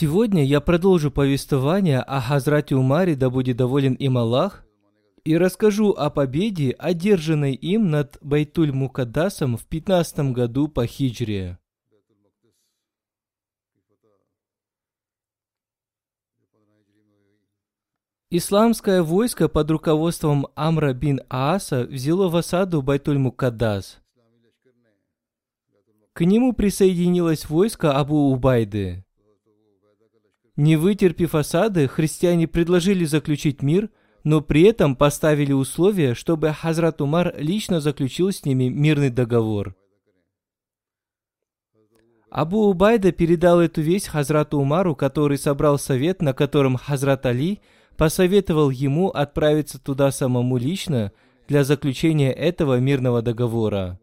Сегодня я продолжу повествование о Хазрате Умаре, да будет доволен им Аллах, и расскажу о победе, одержанной им над Байтуль Мукаддасом в 15 году по хиджре. Исламское войско под руководством Амра бин Ааса взяло в осаду Байтуль Мукаддас. К нему присоединилось войско Абу Убайды. Не вытерпев осады, христиане предложили заключить мир, но при этом поставили условие, чтобы Хазрат Умар лично заключил с ними мирный договор. Абу Убайда передал эту весть Хазрату Умару, который собрал совет, на котором Хазрат Али посоветовал ему отправиться туда самому лично для заключения этого мирного договора.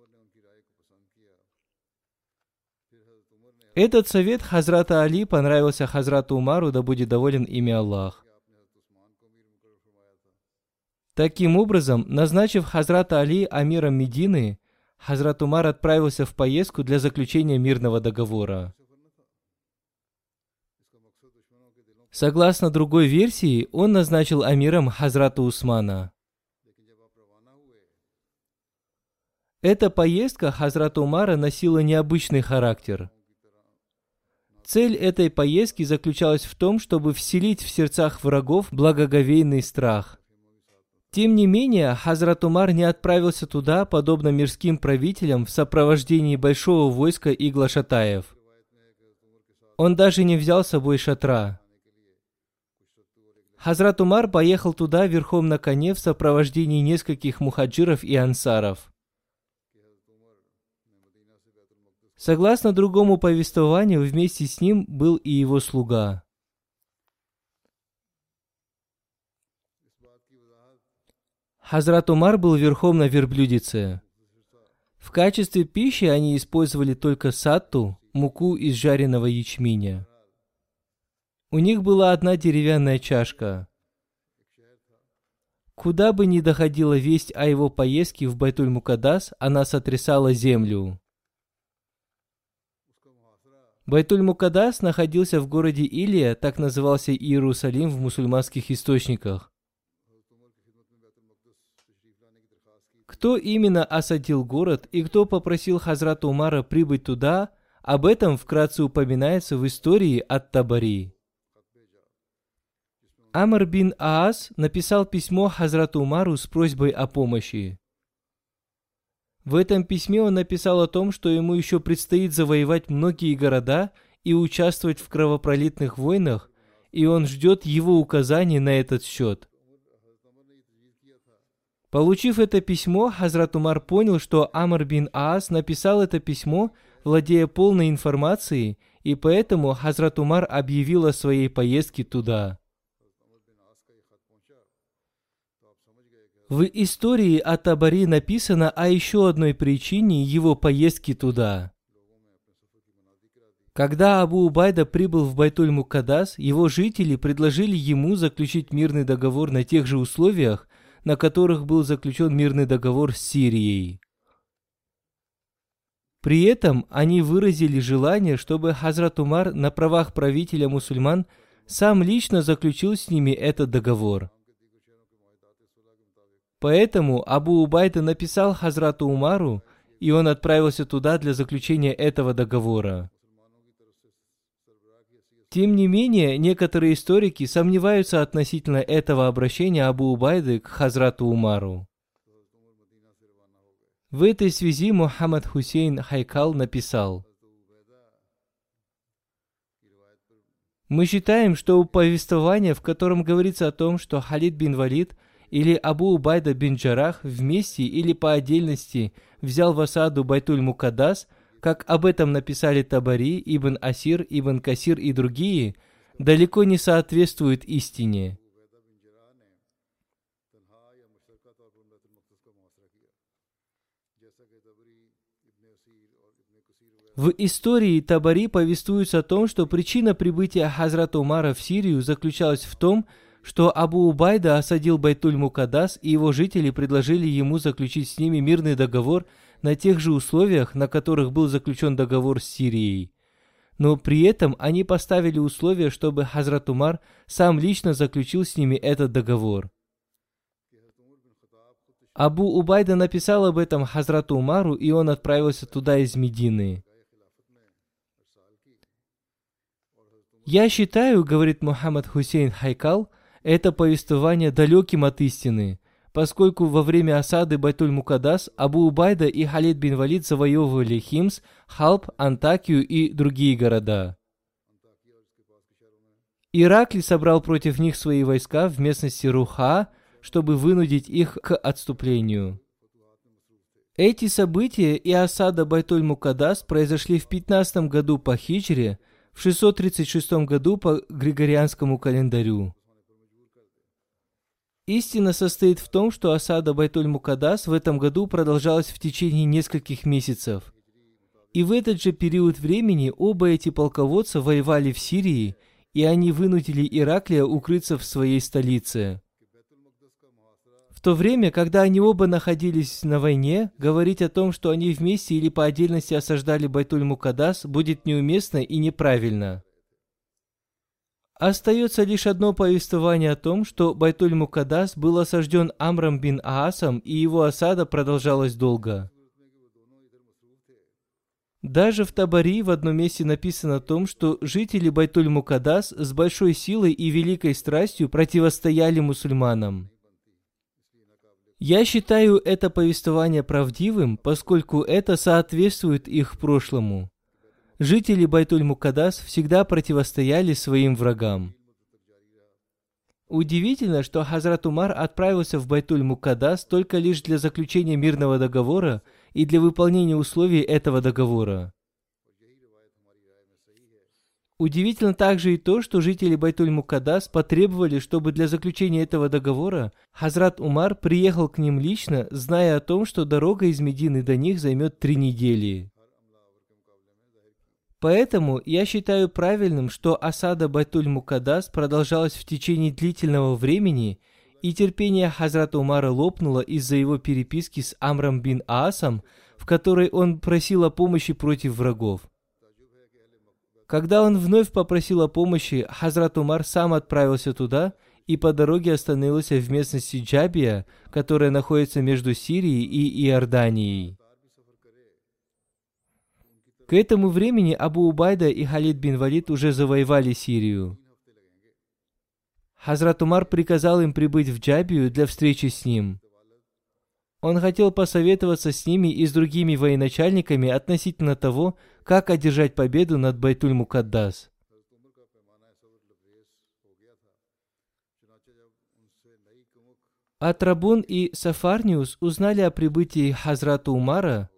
Этот совет Хазрата Али понравился Хазрату Умару, да будет доволен ими Аллах. Таким образом, назначив Хазрата Али амиром Медины, Хазрат Умар отправился в поездку для заключения мирного договора. Согласно другой версии, он назначил амиром Хазрата Усмана. Эта поездка Хазрата Умара носила необычный характер – Цель этой поездки заключалась в том, чтобы вселить в сердцах врагов благоговейный страх. Тем не менее, Хазрат Умар не отправился туда, подобно мирским правителям, в сопровождении большого войска и глашатаев. Он даже не взял с собой шатра. Хазрат Умар поехал туда верхом на коне в сопровождении нескольких мухаджиров и ансаров. Согласно другому повествованию, вместе с ним был и его слуга. Хазрат Умар был верхом на верблюдице. В качестве пищи они использовали только сатту, муку из жареного ячменя. У них была одна деревянная чашка. Куда бы ни доходила весть о его поездке в Байтуль-Мукадас, она сотрясала землю. Байтуль-Мукадас находился в городе Илия, так назывался Иерусалим в мусульманских источниках. Кто именно осадил город и кто попросил Хазрата Умара прибыть туда, об этом вкратце упоминается в истории от Табари. Амр бин Аас написал письмо Хазрату Умару с просьбой о помощи. В этом письме он написал о том, что ему еще предстоит завоевать многие города и участвовать в кровопролитных войнах, и он ждет его указаний на этот счет. Получив это письмо, Хазрат Умар понял, что Амр бин Аас написал это письмо, владея полной информацией, и поэтому Хазрат Умар объявил о своей поездке туда. В истории о Табари написано о еще одной причине его поездки туда. Когда Абу Убайда прибыл в Байтуль-Мукадас, его жители предложили ему заключить мирный договор на тех же условиях, на которых был заключен мирный договор с Сирией. При этом они выразили желание, чтобы Хазрат Умар на правах правителя мусульман сам лично заключил с ними этот договор. Поэтому Абу Убайда написал Хазрату Умару, и он отправился туда для заключения этого договора. Тем не менее, некоторые историки сомневаются относительно этого обращения Абу Убайды к Хазрату Умару. В этой связи Мухаммад Хусейн Хайкал написал, Мы считаем, что повествование, в котором говорится о том, что Халид бин Валид или Абу Убайда бин Джарах вместе или по отдельности взял в осаду Байтуль Мукадас, как об этом написали Табари, Ибн Асир, Ибн Касир и другие, далеко не соответствует истине. В истории Табари повествуется о том, что причина прибытия Хазрата Умара в Сирию заключалась в том, что Абу Убайда осадил Байтуль Мукадас, и его жители предложили ему заключить с ними мирный договор на тех же условиях, на которых был заключен договор с Сирией. Но при этом они поставили условие, чтобы Хазрат Умар сам лично заключил с ними этот договор. Абу Убайда написал об этом Хазрату Умару, и он отправился туда из Медины. «Я считаю, — говорит Мухаммад Хусейн Хайкал, — это повествование далеким от истины, поскольку во время осады Байтуль Мукадас Абу Убайда и Халид бин Валид завоевывали Химс, Халб, Антакию и другие города. Иракли собрал против них свои войска в местности Руха, чтобы вынудить их к отступлению. Эти события и осада Байтуль Мукадас произошли в 15 году по хиджре – в 636 году по Григорианскому календарю. Истина состоит в том, что осада Байтуль-Мукадас в этом году продолжалась в течение нескольких месяцев. И в этот же период времени оба эти полководца воевали в Сирии, и они вынудили Ираклия укрыться в своей столице то время, когда они оба находились на войне, говорить о том, что они вместе или по отдельности осаждали Байтуль-Мукадас, будет неуместно и неправильно. Остается лишь одно повествование о том, что Байтуль-Мукадас был осажден Амром бин Аасом, и его осада продолжалась долго. Даже в Табари в одном месте написано о том, что жители Байтуль-Мукадас с большой силой и великой страстью противостояли мусульманам. Я считаю это повествование правдивым, поскольку это соответствует их прошлому. Жители Байтуль-Мукадас всегда противостояли своим врагам. Удивительно, что Хазрат Умар отправился в Байтуль-Мукадас только лишь для заключения мирного договора и для выполнения условий этого договора. Удивительно также и то, что жители Байтуль-Мукадас потребовали, чтобы для заключения этого договора Хазрат Умар приехал к ним лично, зная о том, что дорога из Медины до них займет три недели. Поэтому я считаю правильным, что осада Байтуль-Мукадас продолжалась в течение длительного времени, и терпение Хазрата Умара лопнуло из-за его переписки с Амром бин Аасом, в которой он просил о помощи против врагов. Когда он вновь попросил о помощи, Хазрат Умар сам отправился туда и по дороге остановился в местности Джабия, которая находится между Сирией и Иорданией. К этому времени Абу Убайда и Халид бин Валид уже завоевали Сирию. Хазрат Умар приказал им прибыть в Джабию для встречи с ним. Он хотел посоветоваться с ними и с другими военачальниками относительно того, как одержать победу над Байтуль-Мукаддас. Атрабун и Сафарниус узнали о прибытии Хазрата Умара.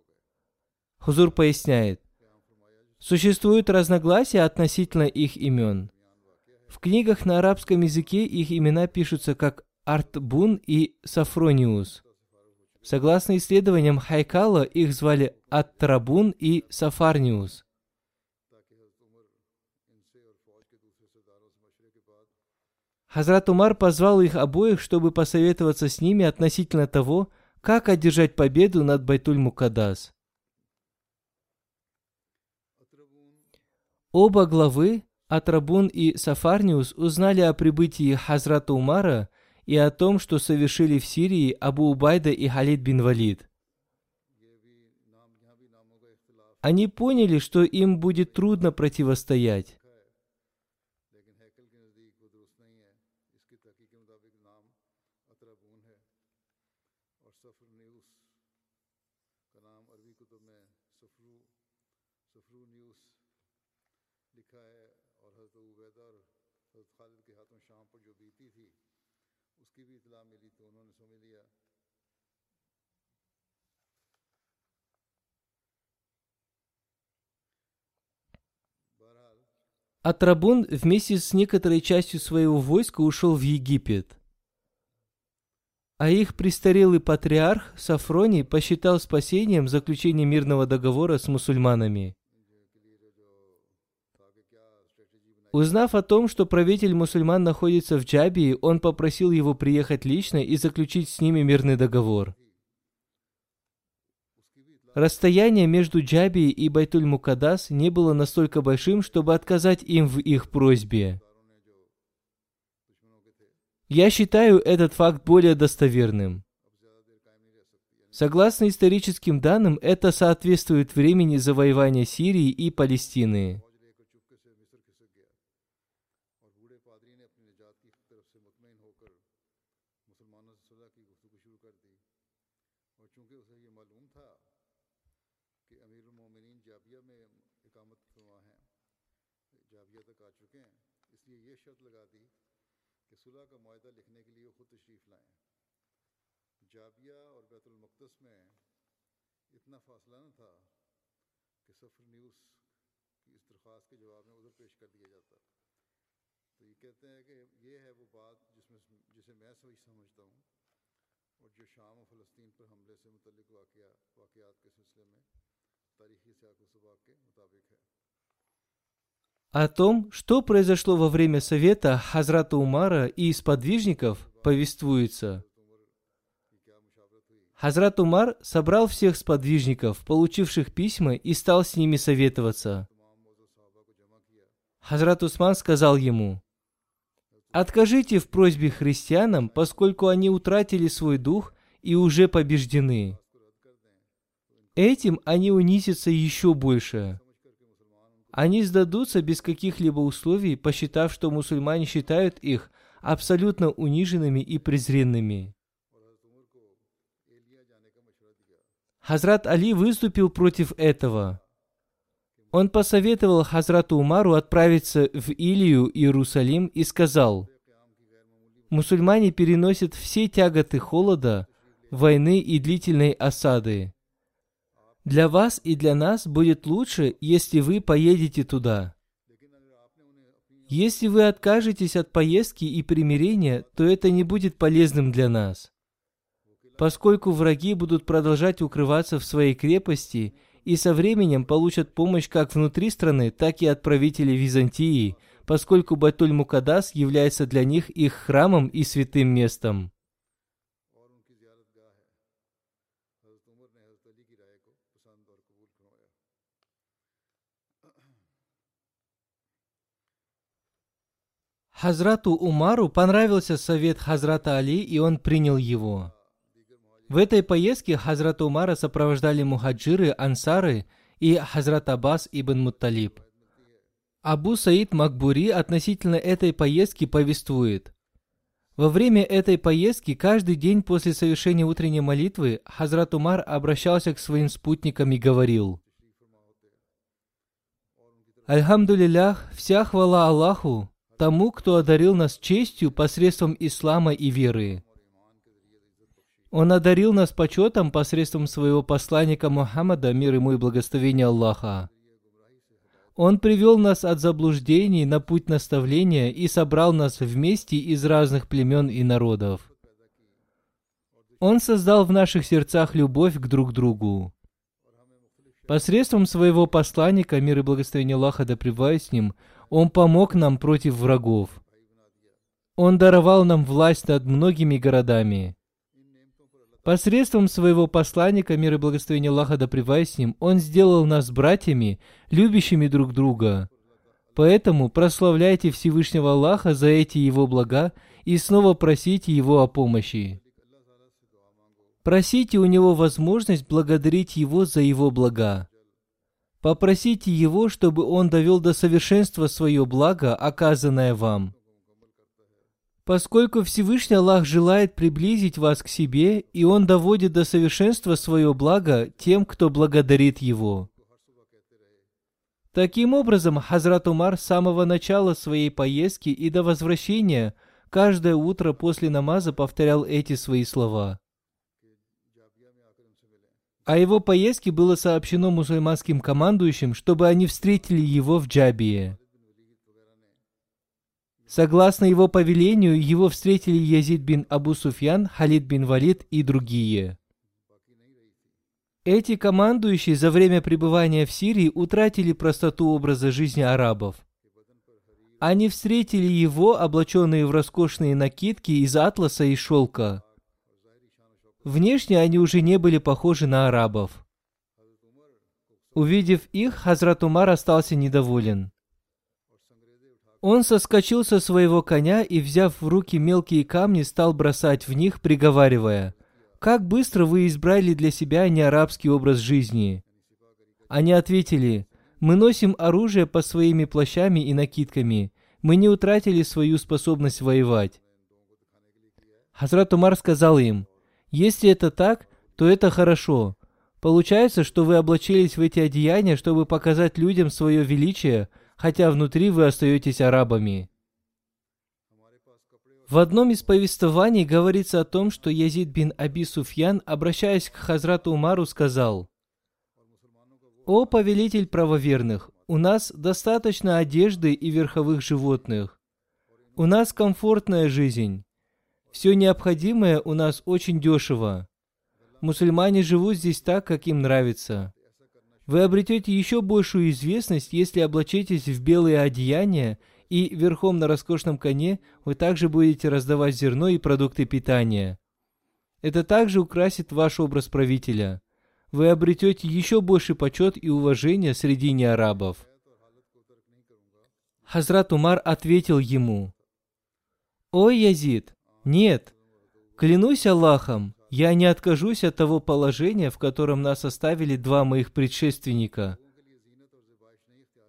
Хузур поясняет, существуют разногласия относительно их имен. В книгах на арабском языке их имена пишутся как Артбун и Сафрониус – Согласно исследованиям Хайкала, их звали Аттрабун и Хазрат Умар позвал их обоих, чтобы посоветоваться с ними относительно того, как одержать победу над Байтуль Мукадас. Оба главы, Атрабун и Сафарниус, узнали о прибытии Хазрата Умара и о том, что совершили в Сирии Абу Убайда и Халид бин Валид. Они поняли, что им будет трудно противостоять. Атрабун вместе с некоторой частью своего войска ушел в Египет. А их престарелый патриарх Сафроний посчитал спасением заключение мирного договора с мусульманами. Узнав о том, что правитель мусульман находится в Джабии, он попросил его приехать лично и заключить с ними мирный договор – Расстояние между Джаби и Байтуль-Мукадас не было настолько большим, чтобы отказать им в их просьбе. Я считаю этот факт более достоверным. Согласно историческим данным, это соответствует времени завоевания Сирии и Палестины. О том, что произошло во время совета Хазрата Умара и сподвижников, повествуется. Хазрат Умар собрал всех сподвижников, получивших письма, и стал с ними советоваться. Хазрат Усман сказал ему, «Откажите в просьбе христианам, поскольку они утратили свой дух и уже побеждены. Этим они унизятся еще больше. Они сдадутся без каких-либо условий, посчитав, что мусульмане считают их абсолютно униженными и презренными. Хазрат Али выступил против этого. Он посоветовал Хазрату Умару отправиться в Илию, Иерусалим, и сказал, «Мусульмане переносят все тяготы холода, войны и длительной осады. Для вас и для нас будет лучше, если вы поедете туда. Если вы откажетесь от поездки и примирения, то это не будет полезным для нас. Поскольку враги будут продолжать укрываться в своей крепости и со временем получат помощь как внутри страны, так и от правителей Византии, поскольку Батуль-Мукадас является для них их храмом и святым местом. Хазрату Умару понравился совет Хазрата Али, и он принял его. В этой поездке Хазрата Умара сопровождали мухаджиры, ансары и Хазрат Аббас ибн Мутталиб. Абу Саид Макбури относительно этой поездки повествует. Во время этой поездки каждый день после совершения утренней молитвы Хазрат Умар обращался к своим спутникам и говорил «Альхамдулиллях, вся хвала Аллаху, тому, кто одарил нас честью посредством ислама и веры. Он одарил нас почетом посредством своего посланника Мухаммада, мир ему и благословение Аллаха. Он привел нас от заблуждений на путь наставления и собрал нас вместе из разных племен и народов. Он создал в наших сердцах любовь к друг другу. Посредством своего посланника, мир и благословение Аллаха да с ним, он помог нам против врагов. Он даровал нам власть над многими городами. Посредством своего посланника, мир и благословение Аллаха да с ним, Он сделал нас братьями, любящими друг друга. Поэтому прославляйте Всевышнего Аллаха за эти Его блага и снова просите Его о помощи. Просите у Него возможность благодарить Его за Его блага. Попросите Его, чтобы Он довел до совершенства свое благо, оказанное вам. Поскольку Всевышний Аллах желает приблизить вас к себе, и Он доводит до совершенства свое благо тем, кто благодарит Его. Таким образом, Хазрат Умар с самого начала своей поездки и до возвращения каждое утро после намаза повторял эти свои слова. О его поездке было сообщено мусульманским командующим, чтобы они встретили его в Джабии. Согласно его повелению, его встретили Язид бин Абу Суфьян, Халид бин Валид и другие. Эти командующие за время пребывания в Сирии утратили простоту образа жизни арабов. Они встретили его, облаченные в роскошные накидки из атласа и шелка. Внешне они уже не были похожи на арабов. Увидев их, Хазрат Умар остался недоволен. Он соскочил со своего коня и, взяв в руки мелкие камни, стал бросать в них, приговаривая, «Как быстро вы избрали для себя неарабский образ жизни?» Они ответили, «Мы носим оружие по своими плащами и накидками. Мы не утратили свою способность воевать». Хазрат Умар сказал им, «Если это так, то это хорошо. Получается, что вы облачились в эти одеяния, чтобы показать людям свое величие – хотя внутри вы остаетесь арабами. В одном из повествований говорится о том, что Язид бин Аби Суфьян, обращаясь к Хазрату Умару, сказал, «О повелитель правоверных, у нас достаточно одежды и верховых животных. У нас комфортная жизнь. Все необходимое у нас очень дешево. Мусульмане живут здесь так, как им нравится. Вы обретете еще большую известность, если облачитесь в белые одеяния, и верхом на роскошном коне вы также будете раздавать зерно и продукты питания. Это также украсит ваш образ правителя. Вы обретете еще больше почет и уважения среди неарабов. Хазрат Умар ответил ему, «Ой, Язид, нет, клянусь Аллахом, я не откажусь от того положения, в котором нас оставили два моих предшественника.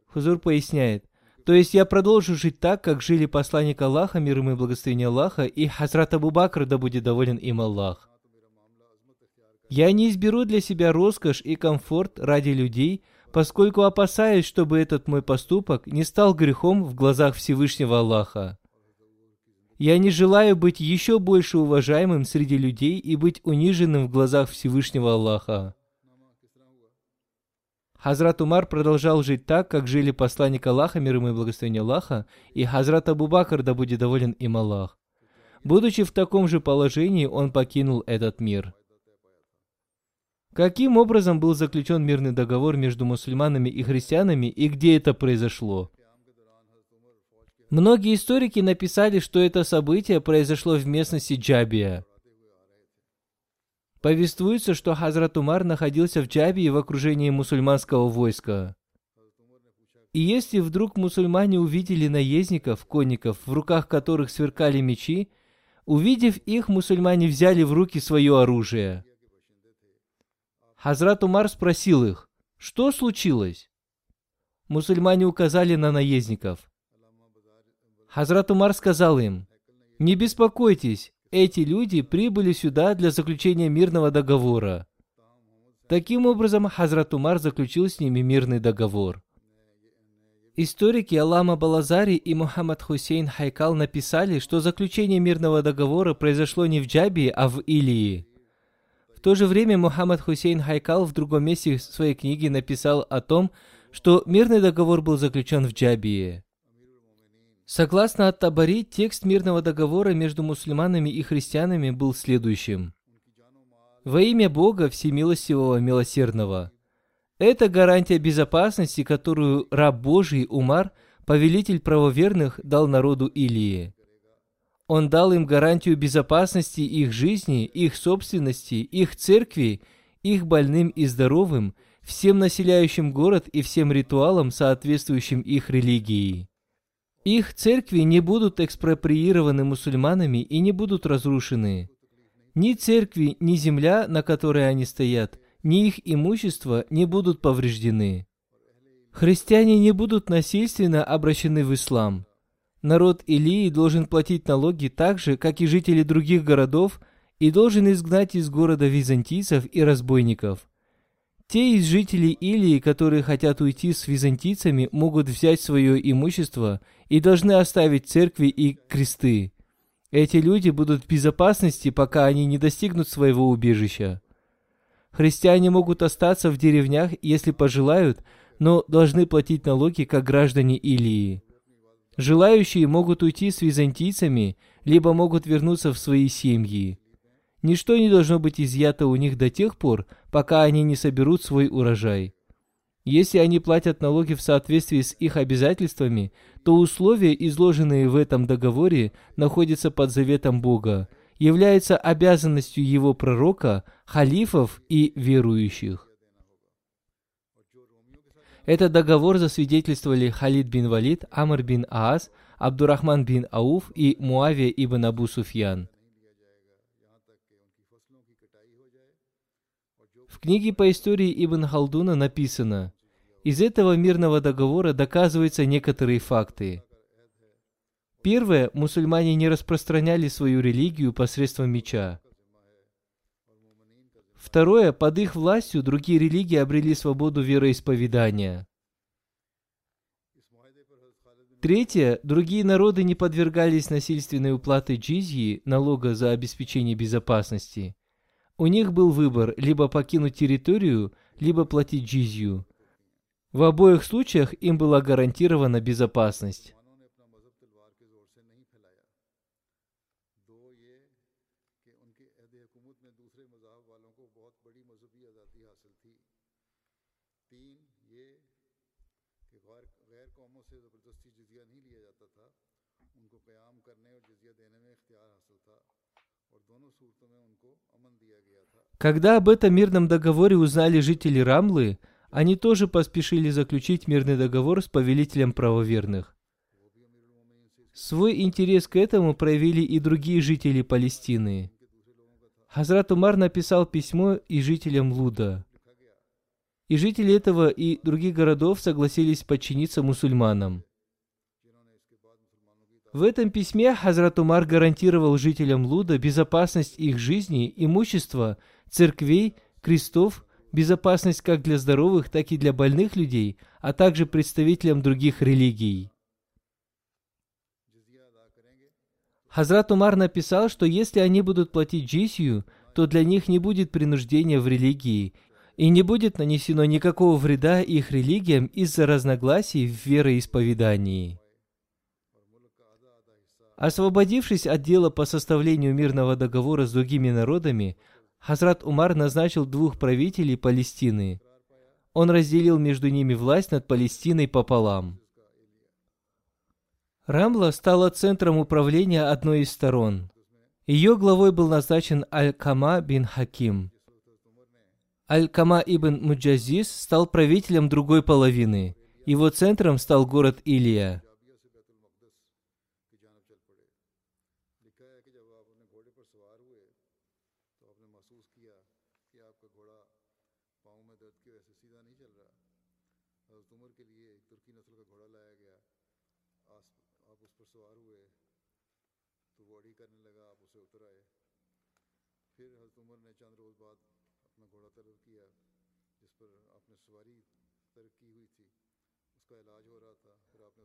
Хузур поясняет, то есть я продолжу жить так, как жили посланник Аллаха, мир ему и благословение Аллаха, и Хазрат Абу Бакр, да будет доволен им Аллах. Я не изберу для себя роскошь и комфорт ради людей, поскольку опасаюсь, чтобы этот мой поступок не стал грехом в глазах Всевышнего Аллаха. Я не желаю быть еще больше уважаемым среди людей и быть униженным в глазах Всевышнего Аллаха. Хазрат Умар продолжал жить так, как жили посланник Аллаха, мир ему и благословение Аллаха, и Хазрат Абу Бакр, да будет доволен им Аллах. Будучи в таком же положении, он покинул этот мир. Каким образом был заключен мирный договор между мусульманами и христианами и где это произошло? Многие историки написали, что это событие произошло в местности Джабия. Повествуется, что Хазрат Умар находился в Джабии в окружении мусульманского войска. И если вдруг мусульмане увидели наездников, конников, в руках которых сверкали мечи, увидев их, мусульмане взяли в руки свое оружие. Хазрат Умар спросил их, что случилось? Мусульмане указали на наездников. Хазрат Умар сказал им, «Не беспокойтесь, эти люди прибыли сюда для заключения мирного договора». Таким образом, Хазрат Умар заключил с ними мирный договор. Историки Алама Балазари и Мухаммад Хусейн Хайкал написали, что заключение мирного договора произошло не в Джабии, а в Илии. В то же время Мухаммад Хусейн Хайкал в другом месте своей книги написал о том, что мирный договор был заключен в Джабии. Согласно Ат-Табари, текст мирного договора между мусульманами и христианами был следующим. Во имя Бога Всемилостивого Милосердного. Это гарантия безопасности, которую раб Божий Умар, повелитель правоверных, дал народу Илии. Он дал им гарантию безопасности их жизни, их собственности, их церкви, их больным и здоровым, всем населяющим город и всем ритуалам, соответствующим их религии. Их церкви не будут экспроприированы мусульманами и не будут разрушены. Ни церкви, ни земля, на которой они стоят, ни их имущество не будут повреждены. Христиане не будут насильственно обращены в ислам. Народ Илии должен платить налоги так же, как и жители других городов, и должен изгнать из города византийцев и разбойников. Те из жителей Илии, которые хотят уйти с византийцами, могут взять свое имущество и должны оставить церкви и кресты. Эти люди будут в безопасности, пока они не достигнут своего убежища. Христиане могут остаться в деревнях, если пожелают, но должны платить налоги, как граждане Илии. Желающие могут уйти с византийцами, либо могут вернуться в свои семьи. Ничто не должно быть изъято у них до тех пор, пока они не соберут свой урожай. Если они платят налоги в соответствии с их обязательствами, то условия, изложенные в этом договоре, находятся под заветом Бога, являются обязанностью его пророка, халифов и верующих. Этот договор засвидетельствовали Халид бин Валид, Амр бин Аас, Абдурахман бин Ауф и Муавия ибн Абу Суфьян. В книге по истории Ибн Халдуна написано, из этого мирного договора доказываются некоторые факты. Первое, мусульмане не распространяли свою религию посредством меча. Второе, под их властью другие религии обрели свободу вероисповедания. Третье, другие народы не подвергались насильственной уплаты джизьи, налога за обеспечение безопасности. У них был выбор либо покинуть территорию, либо платить джизью. В обоих случаях им была гарантирована безопасность. Когда об этом мирном договоре узнали жители Рамлы, они тоже поспешили заключить мирный договор с повелителем правоверных. Свой интерес к этому проявили и другие жители Палестины. Хазрат Умар написал письмо и жителям Луда. И жители этого и других городов согласились подчиниться мусульманам. В этом письме Хазрат Умар гарантировал жителям Луда безопасность их жизни, имущества, церквей, крестов, безопасность как для здоровых, так и для больных людей, а также представителям других религий. Хазрат Умар написал, что если они будут платить джисью, то для них не будет принуждения в религии, и не будет нанесено никакого вреда их религиям из-за разногласий в вероисповедании. Освободившись от дела по составлению мирного договора с другими народами, Хазрат Умар назначил двух правителей Палестины. Он разделил между ними власть над Палестиной пополам. Рамла стала центром управления одной из сторон. Ее главой был назначен Аль-Кама бин Хаким. Аль-Кама ибн Муджазис стал правителем другой половины. Его центром стал город Илия.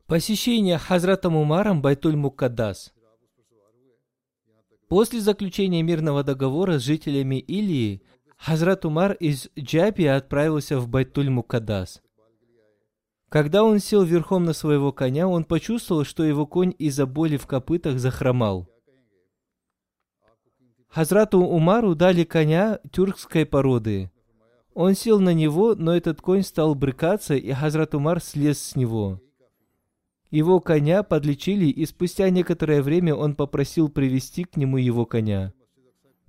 Посещение Хазратом Умаром Байтуль Мукаддас. После заключения мирного договора с жителями Илии, Хазрат Умар из Джапи отправился в Байтуль Мукаддас. Когда он сел верхом на своего коня, он почувствовал, что его конь из-за боли в копытах захромал. Хазрату Умару дали коня тюркской породы. Он сел на него, но этот конь стал брыкаться, и Хазрат Умар слез с него. Его коня подлечили, и спустя некоторое время он попросил привести к нему его коня.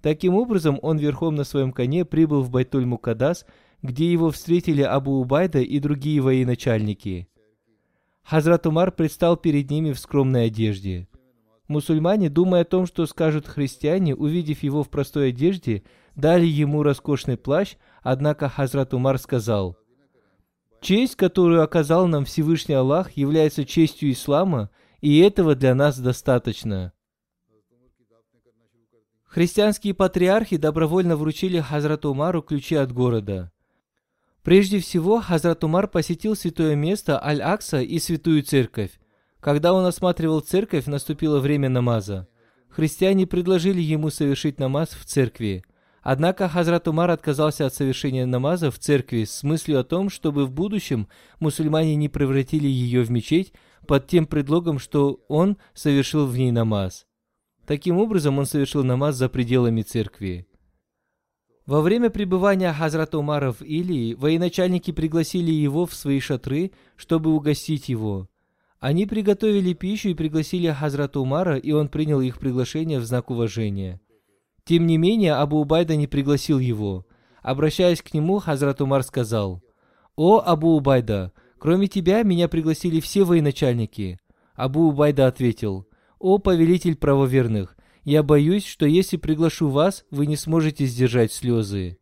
Таким образом, он верхом на своем коне прибыл в Байтуль-Мукадас, где его встретили Абу Убайда и другие военачальники. Хазрат Умар предстал перед ними в скромной одежде. Мусульмане, думая о том, что скажут христиане, увидев его в простой одежде, дали ему роскошный плащ, однако Хазрат Умар сказал, «Честь, которую оказал нам Всевышний Аллах, является честью ислама, и этого для нас достаточно». Христианские патриархи добровольно вручили Хазрату Умару ключи от города. Прежде всего, Хазрат Умар посетил святое место Аль-Акса и святую церковь. Когда он осматривал церковь, наступило время намаза. Христиане предложили ему совершить намаз в церкви. Однако Хазрат Умар отказался от совершения намаза в церкви с мыслью о том, чтобы в будущем мусульмане не превратили ее в мечеть под тем предлогом, что он совершил в ней намаз. Таким образом, он совершил намаз за пределами церкви. Во время пребывания Хазрата Умара в Илии, военачальники пригласили его в свои шатры, чтобы угостить его. Они приготовили пищу и пригласили Хазрата Умара, и он принял их приглашение в знак уважения. Тем не менее, Абу Убайда не пригласил его. Обращаясь к нему, Хазрат Умар сказал, «О, Абу Убайда, кроме тебя меня пригласили все военачальники». Абу Убайда ответил, «О, повелитель правоверных, я боюсь, что если приглашу вас, вы не сможете сдержать слезы».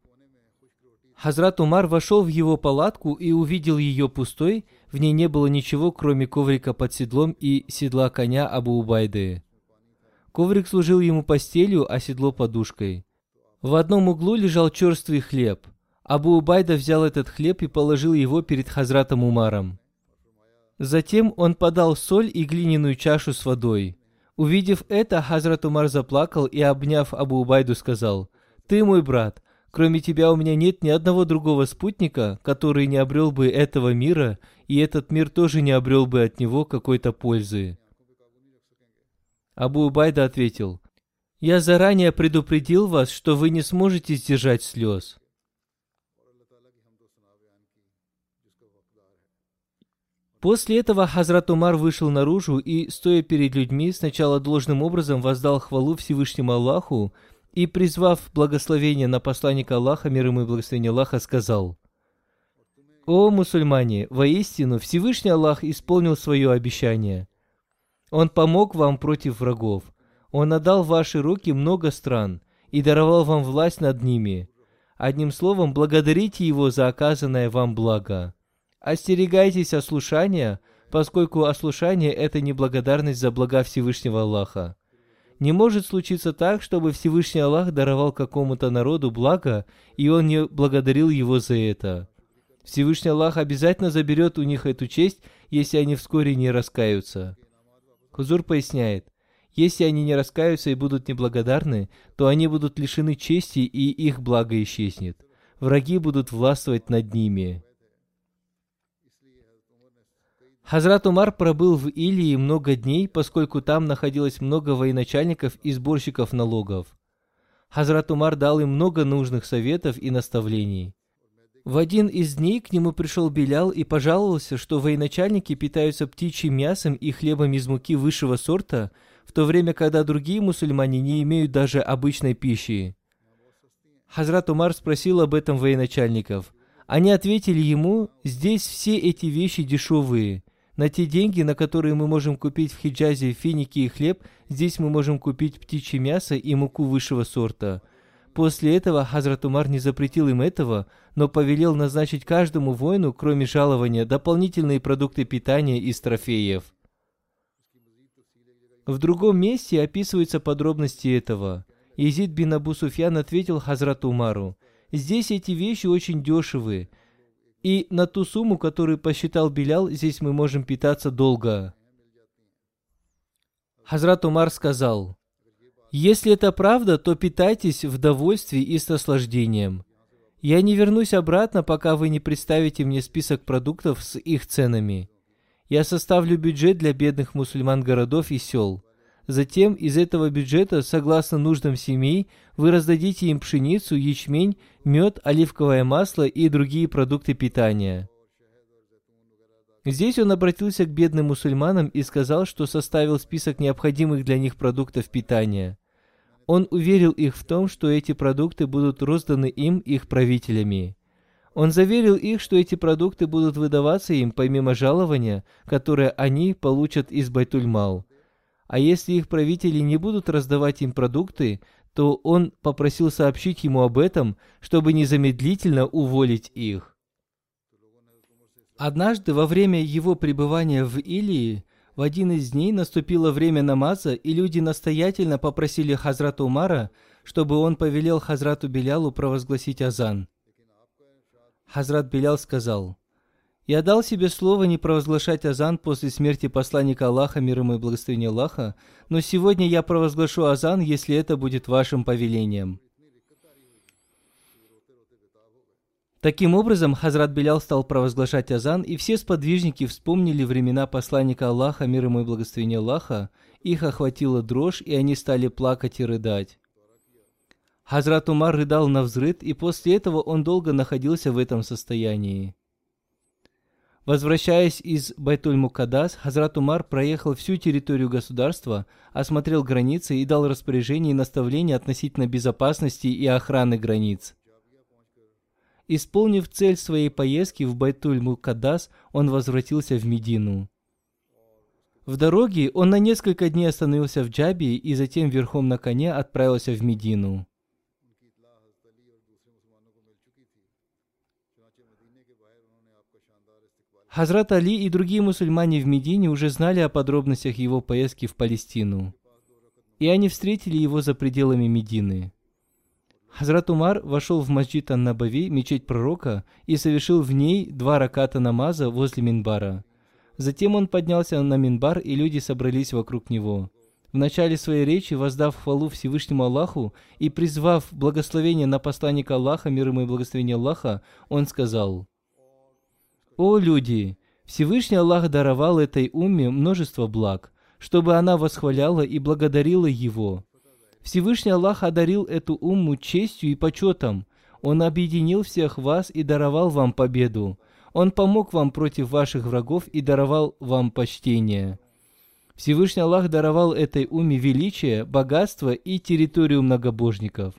Хазрат Умар вошел в его палатку и увидел ее пустой, в ней не было ничего, кроме коврика под седлом и седла коня Абу Убайды. Коврик служил ему постелью, а седло подушкой. В одном углу лежал черствый хлеб. Абу Убайда взял этот хлеб и положил его перед Хазратом Умаром. Затем он подал соль и глиняную чашу с водой. Увидев это, Хазрат Умар заплакал и, обняв Абу Убайду, сказал, «Ты мой брат, кроме тебя у меня нет ни одного другого спутника, который не обрел бы этого мира, и этот мир тоже не обрел бы от него какой-то пользы». Абу Убайда ответил, «Я заранее предупредил вас, что вы не сможете сдержать слез». После этого Хазрат Умар вышел наружу и, стоя перед людьми, сначала должным образом воздал хвалу Всевышнему Аллаху и, призвав благословение на посланника Аллаха, мир ему и благословение Аллаха, сказал, «О мусульмане, воистину Всевышний Аллах исполнил свое обещание. Он помог вам против врагов. Он отдал в ваши руки много стран и даровал вам власть над ними. Одним словом, благодарите Его за оказанное вам благо». Остерегайтесь ослушания, поскольку ослушание – это неблагодарность за блага Всевышнего Аллаха. Не может случиться так, чтобы Всевышний Аллах даровал какому-то народу благо, и он не благодарил его за это. Всевышний Аллах обязательно заберет у них эту честь, если они вскоре не раскаются. Хузур поясняет, если они не раскаются и будут неблагодарны, то они будут лишены чести, и их благо исчезнет. Враги будут властвовать над ними. Хазрат Умар пробыл в Илии много дней, поскольку там находилось много военачальников и сборщиков налогов. Хазрат Умар дал им много нужных советов и наставлений. В один из дней к нему пришел Белял и пожаловался, что военачальники питаются птичьим мясом и хлебом из муки высшего сорта, в то время, когда другие мусульмане не имеют даже обычной пищи. Хазрат Умар спросил об этом военачальников. Они ответили ему, здесь все эти вещи дешевые. На те деньги, на которые мы можем купить в Хиджазе финики и хлеб, здесь мы можем купить птичье мясо и муку высшего сорта. После этого Хазрат Умар не запретил им этого, но повелел назначить каждому воину, кроме жалования, дополнительные продукты питания из трофеев. В другом месте описываются подробности этого. Изид бин Абу Суфьян ответил Хазрату Умару, «Здесь эти вещи очень дешевые, и на ту сумму, которую посчитал Белял, здесь мы можем питаться долго. Хазрат Умар сказал, «Если это правда, то питайтесь в довольстве и с наслаждением. Я не вернусь обратно, пока вы не представите мне список продуктов с их ценами. Я составлю бюджет для бедных мусульман городов и сел. Затем из этого бюджета, согласно нуждам семей, вы раздадите им пшеницу, ячмень, мед, оливковое масло и другие продукты питания. Здесь он обратился к бедным мусульманам и сказал, что составил список необходимых для них продуктов питания. Он уверил их в том, что эти продукты будут розданы им их правителями. Он заверил их, что эти продукты будут выдаваться им помимо жалования, которое они получат из Байтульмал. А если их правители не будут раздавать им продукты, то он попросил сообщить ему об этом, чтобы незамедлительно уволить их. Однажды во время его пребывания в Илии, в один из дней наступило время намаза, и люди настоятельно попросили Хазрата Умара, чтобы он повелел Хазрату Белялу провозгласить азан. Хазрат Белял сказал, «Я дал себе слово не провозглашать азан после смерти посланника Аллаха, мир ему и благословения Аллаха, но сегодня я провозглашу азан, если это будет вашим повелением». Таким образом, Хазрат Белял стал провозглашать азан, и все сподвижники вспомнили времена посланника Аллаха, мир ему и благословения Аллаха, их охватила дрожь, и они стали плакать и рыдать. Хазрат Умар рыдал на взрыд, и после этого он долго находился в этом состоянии. Возвращаясь из Байтуль-Мукадас, Хазрат Умар проехал всю территорию государства, осмотрел границы и дал распоряжение и наставления относительно безопасности и охраны границ. Исполнив цель своей поездки в Байтуль-Мукадас, он возвратился в Медину. В дороге он на несколько дней остановился в Джабии и затем верхом на коне отправился в Медину. Хазрат Али и другие мусульмане в Медине уже знали о подробностях его поездки в Палестину. И они встретили его за пределами Медины. Хазрат Умар вошел в масджид Ан-Набави, мечеть пророка, и совершил в ней два раката намаза возле Минбара. Затем он поднялся на Минбар, и люди собрались вокруг него. В начале своей речи, воздав хвалу Всевышнему Аллаху и призвав благословение на посланника Аллаха, мир ему и благословение Аллаха, он сказал, «О люди! Всевышний Аллах даровал этой умме множество благ, чтобы она восхваляла и благодарила Его. Всевышний Аллах одарил эту умму честью и почетом. Он объединил всех вас и даровал вам победу. Он помог вам против ваших врагов и даровал вам почтение. Всевышний Аллах даровал этой уме величие, богатство и территорию многобожников.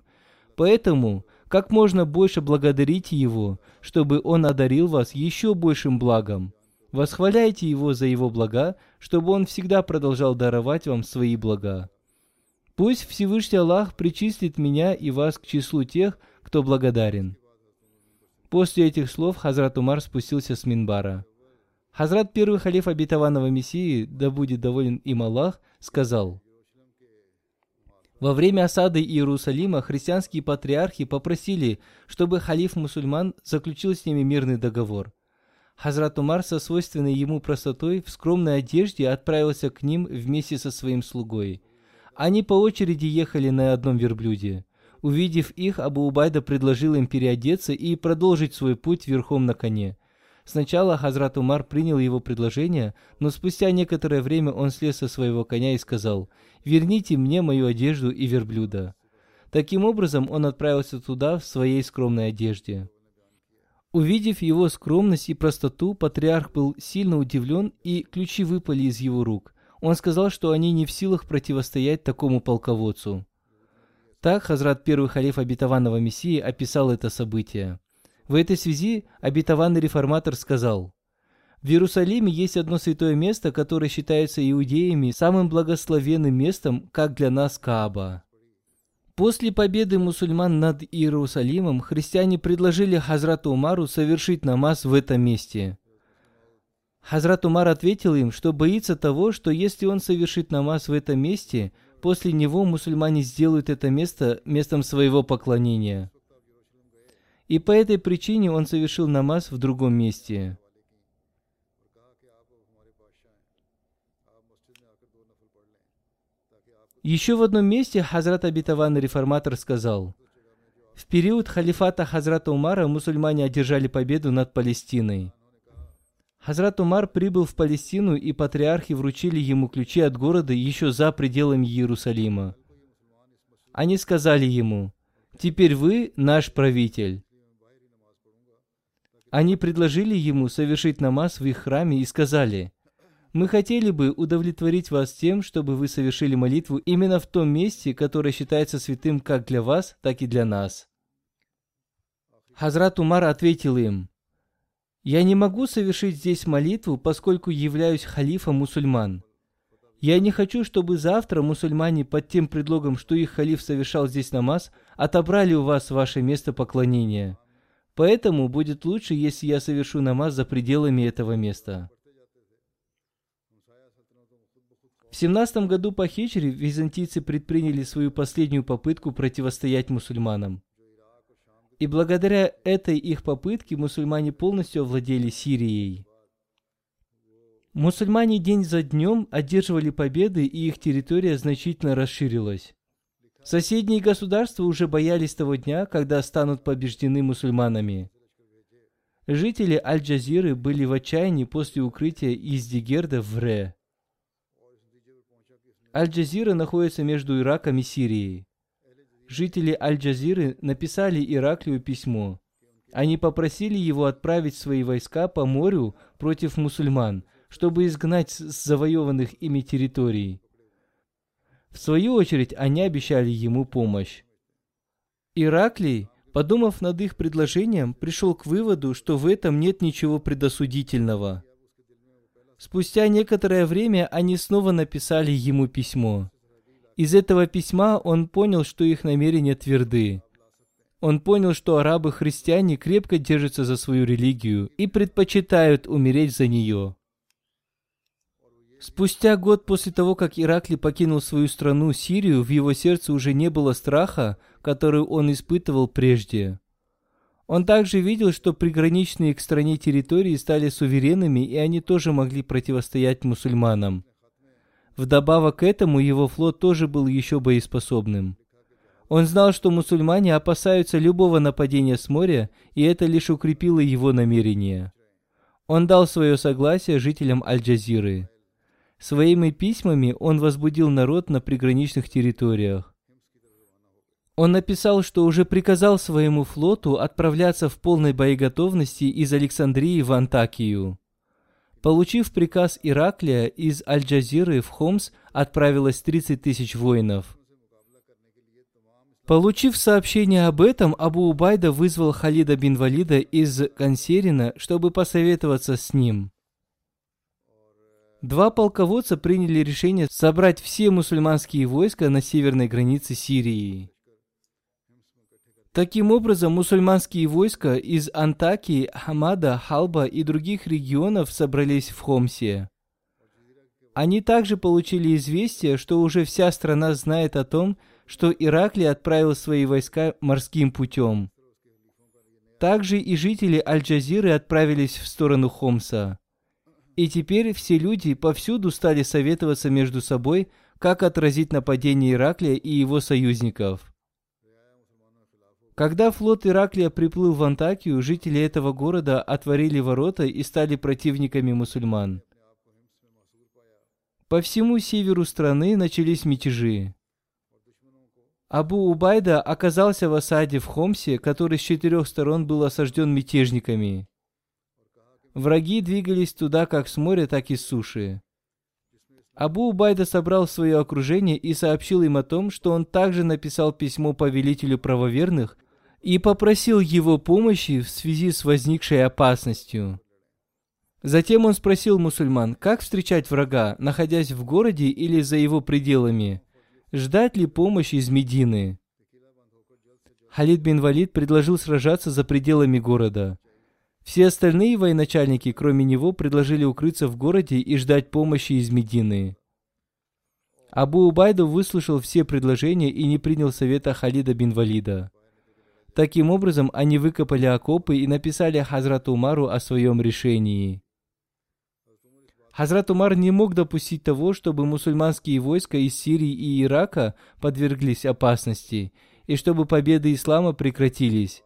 Поэтому как можно больше благодарите Его, чтобы Он одарил вас еще большим благом. Восхваляйте Его за Его блага, чтобы Он всегда продолжал даровать вам свои блага. Пусть Всевышний Аллах причислит меня и вас к числу тех, кто благодарен. После этих слов Хазрат Умар спустился с Минбара. Хазрат первый халиф обетованного Мессии, да будет доволен им Аллах, сказал, во время осады Иерусалима христианские патриархи попросили, чтобы халиф мусульман заключил с ними мирный договор. Хазрат Умар со свойственной ему простотой в скромной одежде отправился к ним вместе со своим слугой – они по очереди ехали на одном верблюде. Увидев их, Абу Убайда предложил им переодеться и продолжить свой путь верхом на коне. Сначала Хазрат Умар принял его предложение, но спустя некоторое время он слез со своего коня и сказал «Верните мне мою одежду и верблюда». Таким образом, он отправился туда в своей скромной одежде. Увидев его скромность и простоту, патриарх был сильно удивлен, и ключи выпали из его рук. Он сказал, что они не в силах противостоять такому полководцу. Так Хазрат первый халиф обетованного Мессии описал это событие. В этой связи обетованный реформатор сказал, «В Иерусалиме есть одно святое место, которое считается иудеями самым благословенным местом, как для нас Кааба». После победы мусульман над Иерусалимом христиане предложили Хазрату Умару совершить намаз в этом месте – Хазрат Умар ответил им, что боится того, что если он совершит намаз в этом месте, после него мусульмане сделают это место местом своего поклонения. И по этой причине он совершил намаз в другом месте. Еще в одном месте Хазрат Абитаван реформатор сказал, в период халифата Хазрата Умара мусульмане одержали победу над Палестиной – Хазрат Умар прибыл в Палестину, и патриархи вручили ему ключи от города еще за пределами Иерусалима. Они сказали ему, «Теперь вы наш правитель». Они предложили ему совершить намаз в их храме и сказали, «Мы хотели бы удовлетворить вас тем, чтобы вы совершили молитву именно в том месте, которое считается святым как для вас, так и для нас». Хазрат Умар ответил им, «Я не могу совершить здесь молитву, поскольку являюсь халифом мусульман. Я не хочу, чтобы завтра мусульмане под тем предлогом, что их халиф совершал здесь намаз, отобрали у вас ваше место поклонения. Поэтому будет лучше, если я совершу намаз за пределами этого места. В 17 году по хиджре византийцы предприняли свою последнюю попытку противостоять мусульманам. И благодаря этой их попытке мусульмане полностью овладели Сирией. Мусульмане день за днем одерживали победы, и их территория значительно расширилась. Соседние государства уже боялись того дня, когда станут побеждены мусульманами. Жители Аль-Джазиры были в отчаянии после укрытия из Дигерда в Ре. Аль-Джазира находится между Ираком и Сирией. Жители Аль-Джазиры написали Ираклию письмо. Они попросили его отправить свои войска по морю против мусульман, чтобы изгнать с завоеванных ими территорий. В свою очередь, они обещали ему помощь. Ираклий, подумав над их предложением, пришел к выводу, что в этом нет ничего предосудительного. Спустя некоторое время они снова написали ему письмо. Из этого письма он понял, что их намерения тверды. Он понял, что арабы-христиане крепко держатся за свою религию и предпочитают умереть за нее. Спустя год после того, как Ираклий покинул свою страну, Сирию, в его сердце уже не было страха, который он испытывал прежде. Он также видел, что приграничные к стране территории стали суверенными, и они тоже могли противостоять мусульманам. Вдобавок к этому, его флот тоже был еще боеспособным. Он знал, что мусульмане опасаются любого нападения с моря, и это лишь укрепило его намерение. Он дал свое согласие жителям Аль-Джазиры. Своими письмами он возбудил народ на приграничных территориях. Он написал, что уже приказал своему флоту отправляться в полной боеготовности из Александрии в Антакию. Получив приказ Ираклия, из Аль-Джазиры в Хомс отправилось 30 тысяч воинов. Получив сообщение об этом, Абу Убайда вызвал Халида бин Валида из Кансерина, чтобы посоветоваться с ним. Два полководца приняли решение собрать все мусульманские войска на северной границе Сирии. Таким образом, мусульманские войска из Антакии, Хамада, Халба и других регионов собрались в Хомсе. Они также получили известие, что уже вся страна знает о том, что Ираклий отправил свои войска морским путем. Также и жители Аль-Джазиры отправились в сторону Хомса. И теперь все люди повсюду стали советоваться между собой, как отразить нападение Ираклия и его союзников. Когда флот Ираклия приплыл в Антакию, жители этого города отворили ворота и стали противниками мусульман. По всему северу страны начались мятежи. Абу Убайда оказался в осаде в Хомсе, который с четырех сторон был осажден мятежниками. Враги двигались туда как с моря, так и с суши. Абу Убайда собрал свое окружение и сообщил им о том, что он также написал письмо повелителю правоверных и попросил его помощи в связи с возникшей опасностью. Затем он спросил мусульман, как встречать врага, находясь в городе или за его пределами, ждать ли помощи из Медины. Халид бин Валид предложил сражаться за пределами города. Все остальные военачальники, кроме него, предложили укрыться в городе и ждать помощи из Медины. Абу Убайду выслушал все предложения и не принял совета Халида бин Валида. Таким образом, они выкопали окопы и написали Хазрату Умару о своем решении. Хазрат Умар не мог допустить того, чтобы мусульманские войска из Сирии и Ирака подверглись опасности, и чтобы победы ислама прекратились.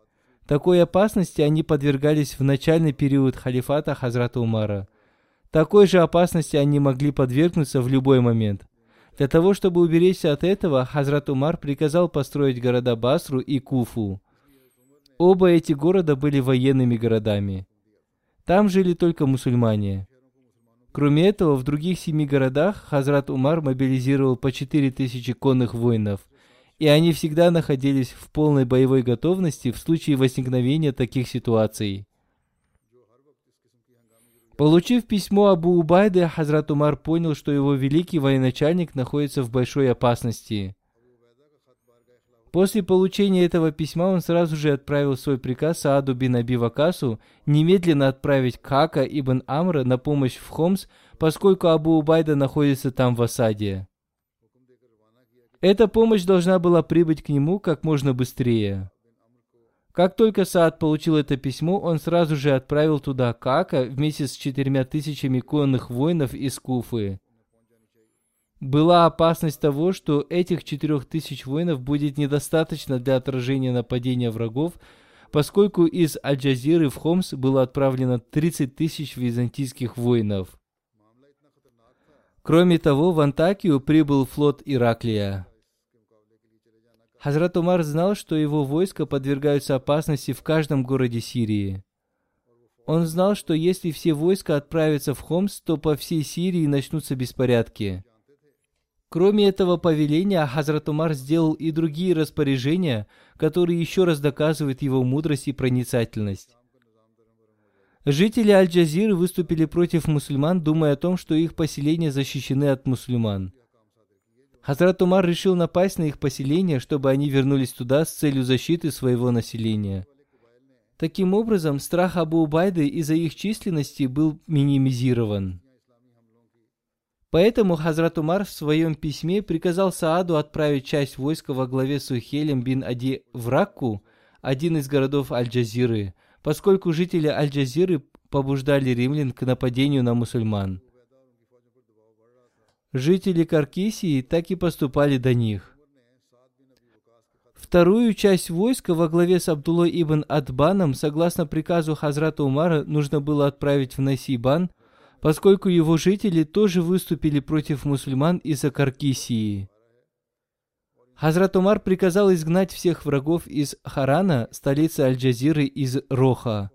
Такой опасности они подвергались в начальный период халифата Хазрата Умара. Такой же опасности они могли подвергнуться в любой момент. Для того, чтобы уберечься от этого, Хазрат Умар приказал построить города Басру и Куфу. Оба эти города были военными городами. Там жили только мусульмане. Кроме этого, в других семи городах Хазрат Умар мобилизировал по четыре тысячи конных воинов, и они всегда находились в полной боевой готовности в случае возникновения таких ситуаций. Получив письмо Абу Убайды, Хазрат Умар понял, что его великий военачальник находится в большой опасности. После получения этого письма он сразу же отправил свой приказ Сааду бин Аби Вакасу немедленно отправить Кака ибн Амра на помощь в Хомс, поскольку Абу Убайда находится там в осаде. Эта помощь должна была прибыть к нему как можно быстрее. Как только Саад получил это письмо, он сразу же отправил туда Кака вместе с четырьмя тысячами конных воинов из Куфы. Была опасность того, что этих четырех тысяч воинов будет недостаточно для отражения нападения врагов, поскольку из Аль-Джазиры в Хомс было отправлено 30 тысяч византийских воинов. Кроме того, в Антакию прибыл флот Ираклия. Хазрат Умар знал, что его войска подвергаются опасности в каждом городе Сирии. Он знал, что если все войска отправятся в Хомс, то по всей Сирии начнутся беспорядки. Кроме этого повеления, Хазрат Умар сделал и другие распоряжения, которые еще раз доказывают его мудрость и проницательность. Жители Аль-Джазиры выступили против мусульман, думая о том, что их поселения защищены от мусульман. Хазрат Умар решил напасть на их поселение, чтобы они вернулись туда с целью защиты своего населения. Таким образом, страх Абу Убайды из-за их численности был минимизирован. Поэтому Хазрат Умар в своем письме приказал Сааду отправить часть войска во главе с Ухелем бин Ади в Ракку, один из городов Аль-Джазиры, поскольку жители Аль-Джазиры побуждали римлян к нападению на мусульман. Жители Каркисии так и поступали до них. Вторую часть войска во главе с Абдулой ибн Адбаном, согласно приказу Хазрата Умара, нужно было отправить в Насибан, поскольку его жители тоже выступили против мусульман из-за Каркисии. Хазрат Умар приказал изгнать всех врагов из Харана, столицы Аль-Джазиры, из Роха.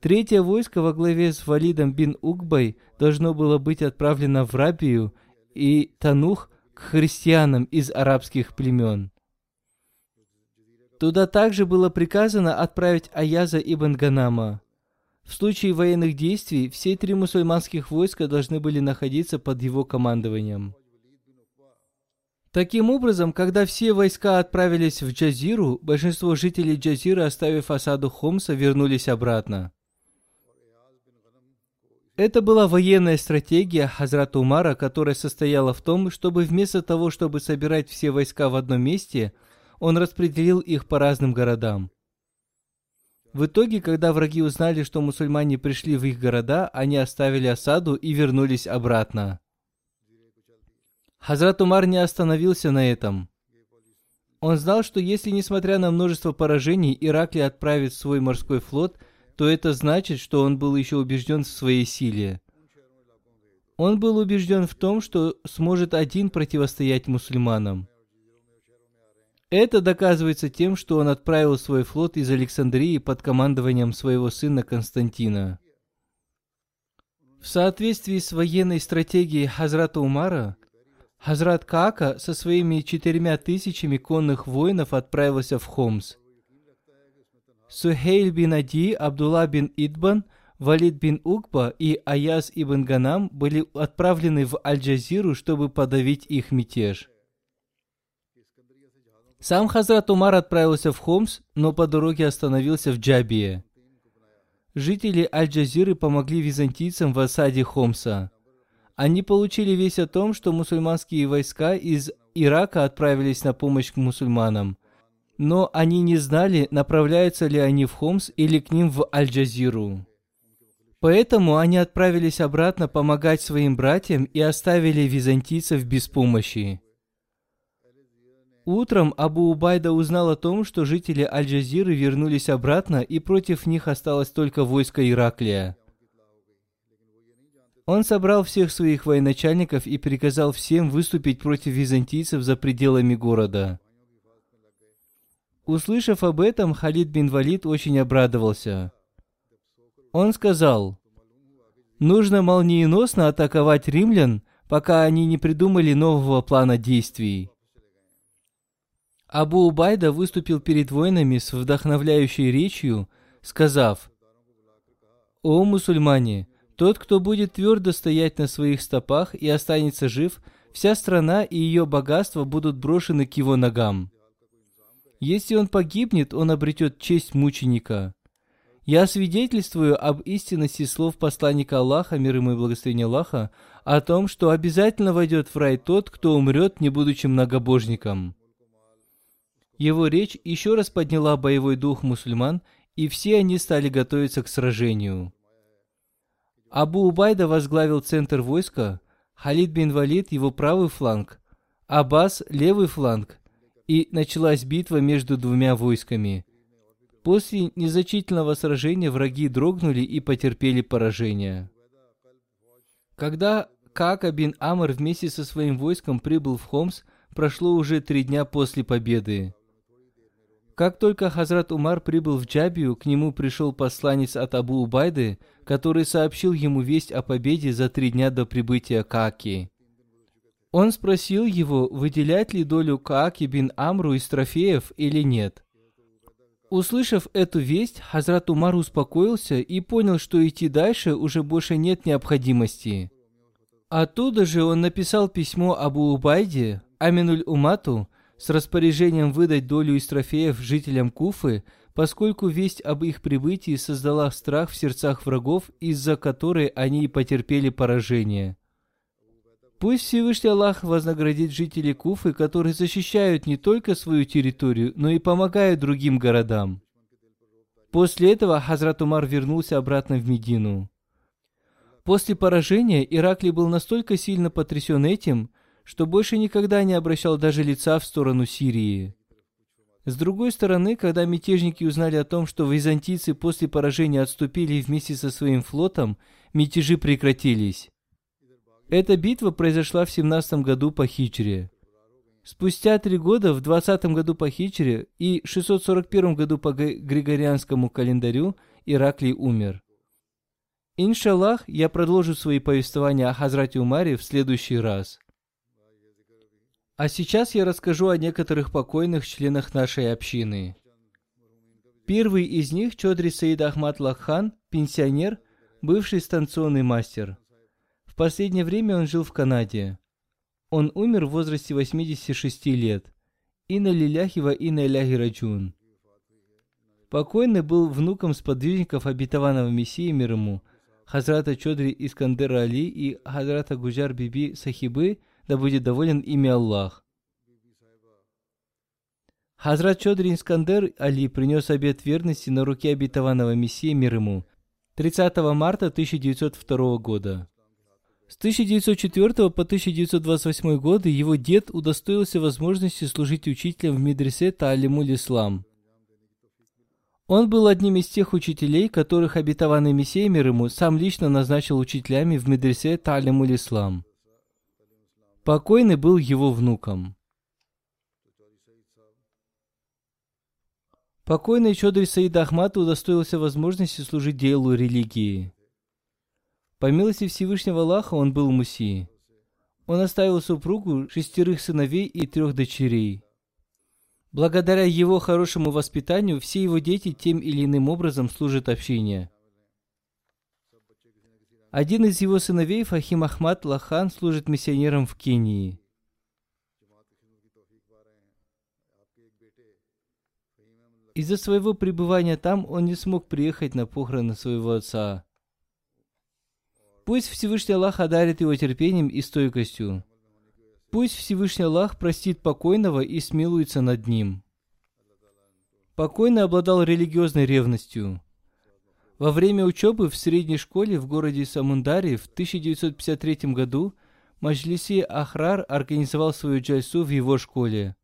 Третье войско во главе с Валидом бин Угбой должно было быть отправлено в Рабию и Танух к христианам из арабских племен. Туда также было приказано отправить Аяза ибн Ганама. В случае военных действий все три мусульманских войска должны были находиться под его командованием. Таким образом, когда все войска отправились в Джазиру, большинство жителей Джазиры, оставив осаду Хомса, вернулись обратно. Это была военная стратегия Хазрата Умара, которая состояла в том, чтобы вместо того, чтобы собирать все войска в одном месте, он распределил их по разным городам. В итоге, когда враги узнали, что мусульмане пришли в их города, они оставили осаду и вернулись обратно. Хазрат Умар не остановился на этом. Он знал, что если, несмотря на множество поражений, Ираклий отправит свой морской флот – то это значит, что он был еще убежден в своей силе. Он был убежден в том, что сможет один противостоять мусульманам. Это доказывается тем, что он отправил свой флот из Александрии под командованием своего сына Константина. В соответствии с военной стратегией Хазрата Умара, Хазрат Каака со своими четырьмя тысячами конных воинов отправился в Хомс – Сухейль бин Ади, Абдулла бин Идбан, Валид бин Укба и Аяз ибн Ганам были отправлены в Аль-Джазиру, чтобы подавить их мятеж. Сам Хазрат Умар отправился в Хомс, но по дороге остановился в Джабие. Жители Аль-Джазиры помогли византийцам в осаде Хомса. Они получили весть о том, что мусульманские войска из Ирака отправились на помощь к мусульманам – но они не знали, направляются ли они в Хомс или к ним в Аль-Джазиру. Поэтому они отправились обратно помогать своим братьям и оставили византийцев без помощи. Утром Абу Убайда узнал о том, что жители Аль-Джазиры вернулись обратно и против них осталось только войско Ираклия. Он собрал всех своих военачальников и приказал всем выступить против византийцев за пределами города. Услышав об этом, Халид бин Валид очень обрадовался. Он сказал, нужно молниеносно атаковать римлян, пока они не придумали нового плана действий. Абу Убайда выступил перед воинами с вдохновляющей речью, сказав, «О мусульмане, тот, кто будет твердо стоять на своих стопах и останется жив, вся страна и ее богатство будут брошены к его ногам. Если он погибнет, он обретет честь мученика. Я свидетельствую об истинности слов посланника Аллаха, мир ему и благословение Аллаха, о том, что обязательно войдет в рай тот, кто умрет, не будучи многобожником. Его речь еще раз подняла боевой дух мусульман, и все они стали готовиться к сражению. Абу Убайда возглавил центр войска, Халид бин Валид его правый фланг, Аббас левый фланг, и началась битва между двумя войсками. После незначительного сражения враги дрогнули и потерпели поражение. Когда Кака бин Амр вместе со своим войском прибыл в Хомс, прошло уже три дня после победы. Как только Хазрат Умар прибыл в Джабию, к нему пришел посланец от Абу Убайды, который сообщил ему весть о победе за три дня до прибытия Кааки. Он спросил его, выделять ли долю Кааки бин Амру из трофеев или нет. Услышав эту весть, Хазрат Умар успокоился и понял, что идти дальше уже больше нет необходимости. Оттуда же он написал письмо Абу Убайде, Аминуль Умату, с распоряжением выдать долю из трофеев жителям Куфы, поскольку весть об их прибытии создала страх в сердцах врагов, из-за которой они и потерпели поражение. Пусть Всевышний Аллах вознаградит жителей Куфы, которые защищают не только свою территорию, но и помогают другим городам. После этого Хазрат Умар вернулся обратно в Медину. После поражения Ираклий был настолько сильно потрясен этим, что больше никогда не обращал даже лица в сторону Сирии. С другой стороны, когда мятежники узнали о том, что византийцы после поражения отступили вместе со своим флотом, мятежи прекратились. Эта битва произошла в 17 году по хиджре. Спустя три года, в 20 году по хиджре и 641 году по григорианскому календарю, Ираклий умер. Иншаллах, я продолжу свои повествования о Хазрате Умаре в следующий раз. А сейчас я расскажу о некоторых покойных членах нашей общины. Первый из них – Чодри Саид Ахмад Лакхан, пенсионер, бывший станционный мастер. В последнее время он жил в Канаде. Он умер в возрасте 86 лет. Инна Лиляхива Инна Иляхи Раджун. Покойный был внуком сподвижников обетованного Мессии мир ему, Хазрата Чодри Искандера Али и Хазрата Гуджар Биби Сахибы – да будет доволен ими Аллах. Хазрат Чодри Искандер Али принес обет верности на руке обетованного Мессии мир ему 30 марта 1902 года. С 1904 по 1928 годы его дед удостоился возможности служить учителем в медресе Таалимуль Ислам. Он был одним из тех учителей, которых обетованный Мессия мир ему сам лично назначил учителями в медресе Таалимуль Ислам. Покойный был его внуком. Покойный Чодри Саид Ахмат удостоился возможности служить делу религии. По милости Всевышнего Аллаха он был муси. Он оставил супругу, шестерых сыновей и трех дочерей. Благодаря его хорошему воспитанию все его дети тем или иным образом служат общине – один из его сыновей, Фахим Ахмад Лахан, служит миссионером в Кении. Из-за своего пребывания там он не смог приехать на похороны своего отца. Пусть Всевышний Аллах одарит его терпением и стойкостью. Пусть Всевышний Аллах простит покойного и смилуется над ним. Покойный обладал религиозной ревностью. Во время учебы в средней школе в городе Самундари в 1953 году Маджлиси Ахрар организовал свою джальсу в его школе.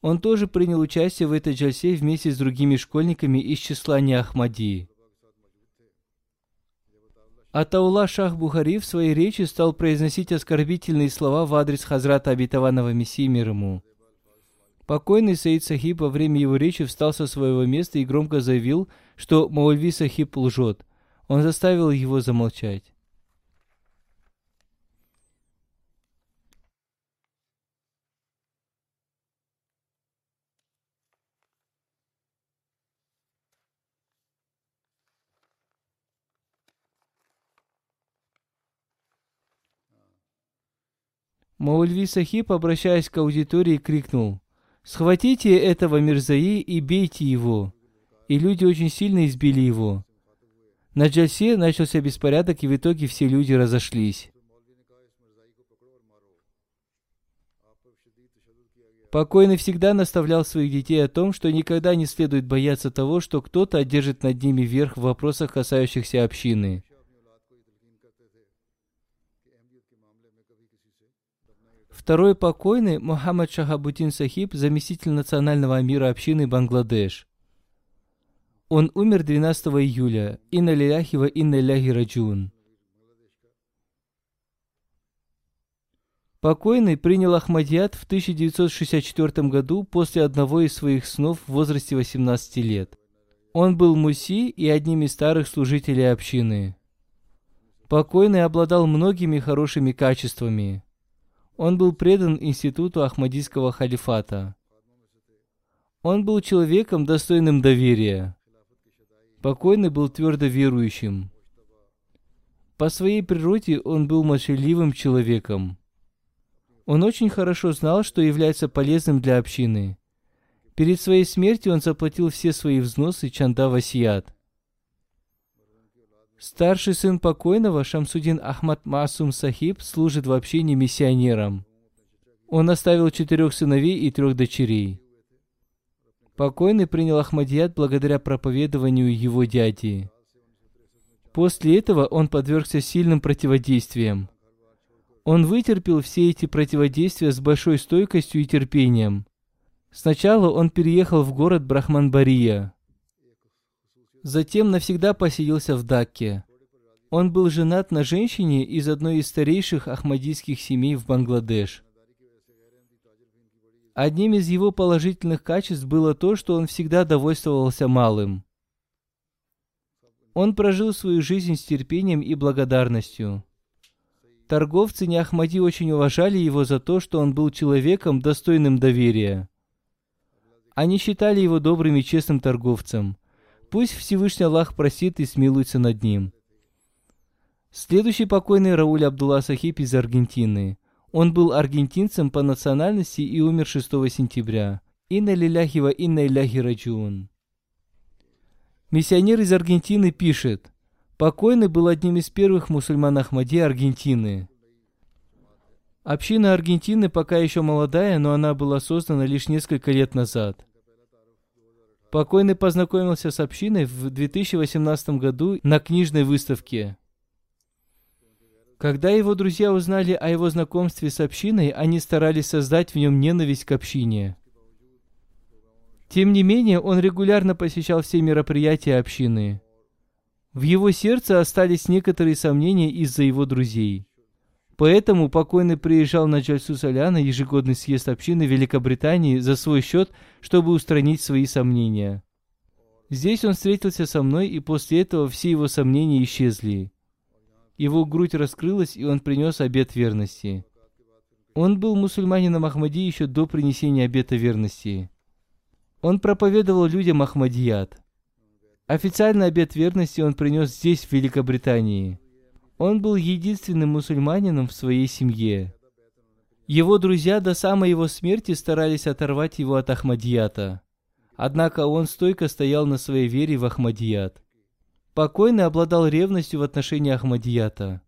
Он тоже принял участие в этой джальсе вместе с другими школьниками из числа Неахмади. Атаула Шах Бухари в своей речи стал произносить оскорбительные слова в адрес Хазрата Обетованного Мессии мир ему. Покойный Саид Сахиб во время его речи встал со своего места и громко заявил, что Маульви Сахиб лжет. Он заставил его замолчать. Маульви Сахиб, обращаясь к аудитории, крикнул «Схватите этого Мирзаи и бейте его!» И люди очень сильно избили его. На Джальсе начался беспорядок, и в итоге все люди разошлись. Покойный всегда наставлял своих детей о том, что никогда не следует бояться того, что кто-то одержит над ними верх в вопросах, касающихся общины. Второй покойный Мухаммад Шахабутин Сахиб, заместитель национального мира общины Бангладеш. Он умер 12 июля. Инна лиляхи ва инна ляхи раджун. Покойный принял Ахмадият в 1964 году после одного из своих снов в возрасте 18 лет. Он был муси и одним из старых служителей общины. Покойный обладал многими хорошими качествами. Он был предан институту Ахмадийского халифата. Он был человеком, достойным доверия. Покойный был твердо верующим. По своей природе он был молчаливым человеком. Он очень хорошо знал, что является полезным для общины. Перед своей смертью он заплатил все свои взносы Чанда Васият. Старший сын покойного, Шамсудин Ахмад Масум Сахиб, служит в общине миссионером. Он оставил четырех сыновей и трех дочерей. Покойный принял Ахмадият благодаря проповедованию его дяди. После этого он подвергся сильным противодействиям. Он вытерпел все эти противодействия с большой стойкостью и терпением. Сначала он переехал в город Брахманбария. Затем навсегда поселился в Дакке. Он был женат на женщине из одной из старейших ахмадийских семей в Бангладеш. Одним из его положительных качеств было то, что он всегда довольствовался малым. Он прожил свою жизнь с терпением и благодарностью. Торговцы Неахмади очень уважали его за то, что он был человеком, достойным доверия. Они считали его добрым и честным торговцем – Пусть Всевышний Аллах просит и смилуется над ним. Следующий покойный Рауль Абдулла Сахиб из Аргентины. Он был аргентинцем по национальности и умер 6 сентября. Инна лиляхи ва инна иляхи раджун. Миссионер из Аргентины пишет, покойный был одним из первых мусульман Ахмади Аргентины. Община Аргентины пока еще молодая, но она была создана лишь несколько лет назад – Покойный познакомился с общиной в 2018 году на книжной выставке. Когда его друзья узнали о его знакомстве с общиной, они старались создать в нем ненависть к общине. Тем не менее, он регулярно посещал все мероприятия общины. В его сердце остались некоторые сомнения из-за его друзей. Поэтому покойный приезжал на Джальсу Соляна, ежегодный съезд общины Великобритании, за свой счет, чтобы устранить свои сомнения. Здесь он встретился со мной, и после этого все его сомнения исчезли. Его грудь раскрылась, и он принес обет верности. Он был мусульманином Ахмади еще до принесения обета верности. Он проповедовал людям Ахмадият. Официальный обет верности он принес здесь, в Великобритании. Он был единственным мусульманином в своей семье. Его друзья до самой его смерти старались оторвать его от Ахмадията. Однако он стойко стоял на своей вере в Ахмадият. Покойный обладал ревностью в отношении Ахмадията.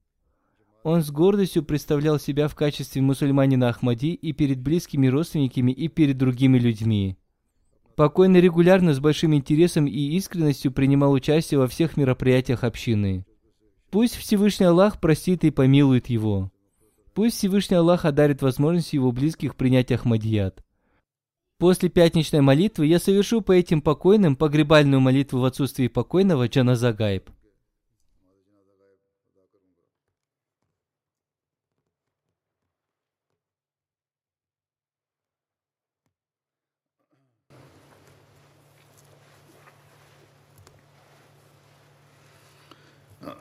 Он с гордостью представлял себя в качестве мусульманина Ахмади и перед близкими родственниками, и перед другими людьми. Покойный регулярно с большим интересом и искренностью принимал участие во всех мероприятиях общины. Пусть Всевышний Аллах простит и помилует его. Пусть Всевышний Аллах одарит возможность его близких принять Ахмадият. После пятничной молитвы я совершу по этим покойным погребальную молитву в отсутствии покойного Джаназа